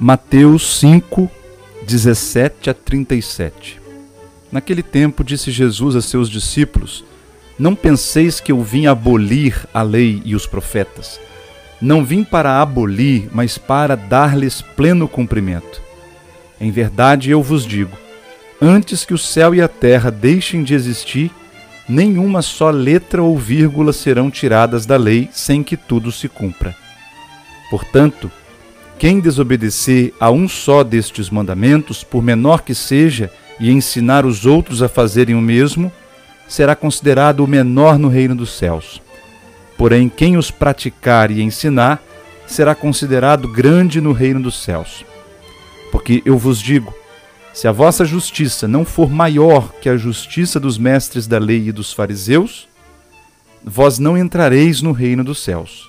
Mateus 5, 17 a 37 Naquele tempo disse Jesus a seus discípulos: Não penseis que eu vim abolir a lei e os profetas. Não vim para abolir, mas para dar-lhes pleno cumprimento. Em verdade eu vos digo: antes que o céu e a terra deixem de existir, nenhuma só letra ou vírgula serão tiradas da lei sem que tudo se cumpra. Portanto, quem desobedecer a um só destes mandamentos, por menor que seja, e ensinar os outros a fazerem o mesmo, será considerado o menor no reino dos céus. Porém, quem os praticar e ensinar, será considerado grande no reino dos céus. Porque eu vos digo: se a vossa justiça não for maior que a justiça dos mestres da lei e dos fariseus, vós não entrareis no reino dos céus.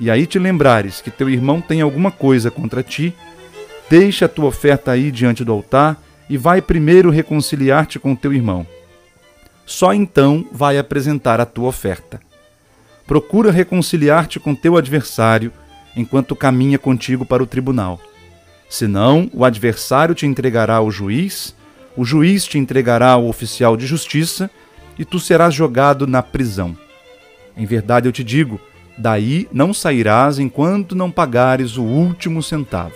e aí te lembrares que teu irmão tem alguma coisa contra ti, deixa a tua oferta aí diante do altar e vai primeiro reconciliar-te com teu irmão. Só então vai apresentar a tua oferta. Procura reconciliar-te com teu adversário enquanto caminha contigo para o tribunal. Senão, o adversário te entregará ao juiz, o juiz te entregará ao oficial de justiça e tu serás jogado na prisão. Em verdade eu te digo, Daí não sairás enquanto não pagares o último centavo.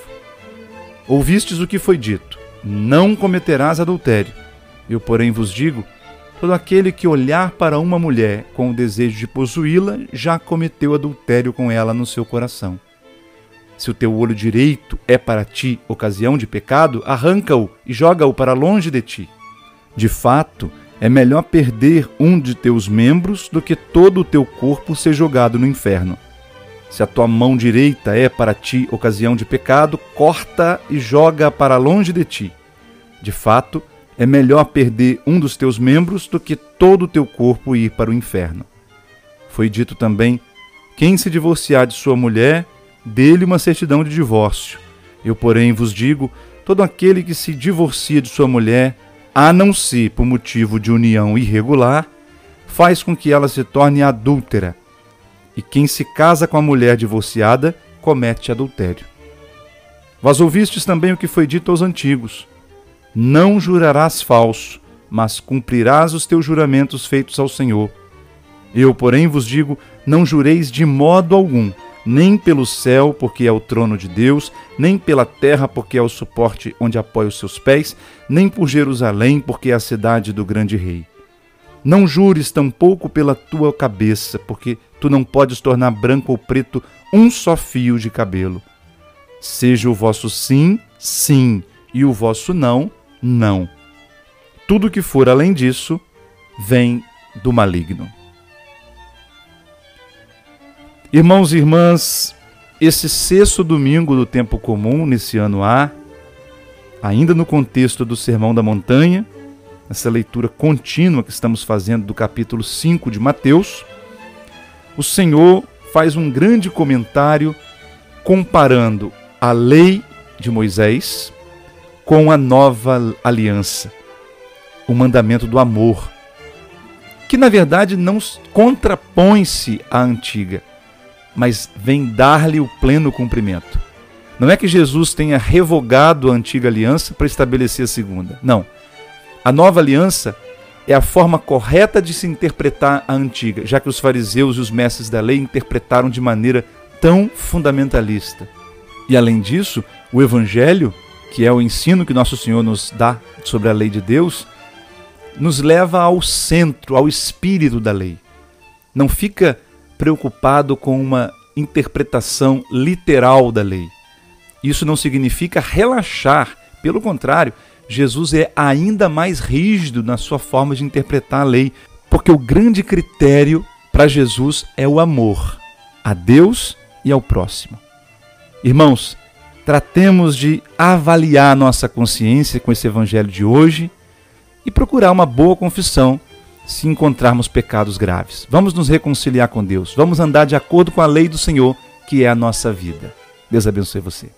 Ouvistes o que foi dito: Não cometerás adultério. Eu, porém, vos digo: todo aquele que olhar para uma mulher com o desejo de possuí-la já cometeu adultério com ela no seu coração. Se o teu olho direito é para ti ocasião de pecado, arranca-o e joga-o para longe de ti. De fato, é melhor perder um de teus membros do que todo o teu corpo ser jogado no inferno. Se a tua mão direita é para ti ocasião de pecado, corta e joga para longe de ti. De fato, é melhor perder um dos teus membros do que todo o teu corpo ir para o inferno. Foi dito também: quem se divorciar de sua mulher, dê-lhe uma certidão de divórcio. Eu, porém, vos digo: todo aquele que se divorcia de sua mulher, a não ser por motivo de união irregular, faz com que ela se torne adúltera. E quem se casa com a mulher divorciada comete adultério. Vós ouvistes também o que foi dito aos antigos: Não jurarás falso, mas cumprirás os teus juramentos feitos ao Senhor. Eu, porém, vos digo: não jureis de modo algum nem pelo céu, porque é o trono de Deus, nem pela terra, porque é o suporte onde apoia os seus pés, nem por Jerusalém, porque é a cidade do grande rei. Não jures tampouco pela tua cabeça, porque tu não podes tornar branco ou preto um só fio de cabelo. Seja o vosso sim, sim, e o vosso não, não. Tudo que for além disso vem do maligno. Irmãos e irmãs, esse sexto domingo do tempo comum, nesse ano A, ainda no contexto do Sermão da Montanha, essa leitura contínua que estamos fazendo do capítulo 5 de Mateus, o Senhor faz um grande comentário comparando a lei de Moisés com a nova aliança, o mandamento do amor, que na verdade não contrapõe-se à antiga, mas vem dar-lhe o pleno cumprimento. Não é que Jesus tenha revogado a antiga aliança para estabelecer a segunda. Não. A nova aliança é a forma correta de se interpretar a antiga, já que os fariseus e os mestres da lei interpretaram de maneira tão fundamentalista. E além disso, o Evangelho, que é o ensino que nosso Senhor nos dá sobre a lei de Deus, nos leva ao centro, ao espírito da lei. Não fica preocupado com uma interpretação literal da lei. Isso não significa relaxar, pelo contrário, Jesus é ainda mais rígido na sua forma de interpretar a lei, porque o grande critério para Jesus é o amor a Deus e ao próximo. Irmãos, tratemos de avaliar nossa consciência com esse evangelho de hoje e procurar uma boa confissão se encontrarmos pecados graves. Vamos nos reconciliar com Deus, vamos andar de acordo com a lei do Senhor, que é a nossa vida. Deus abençoe você.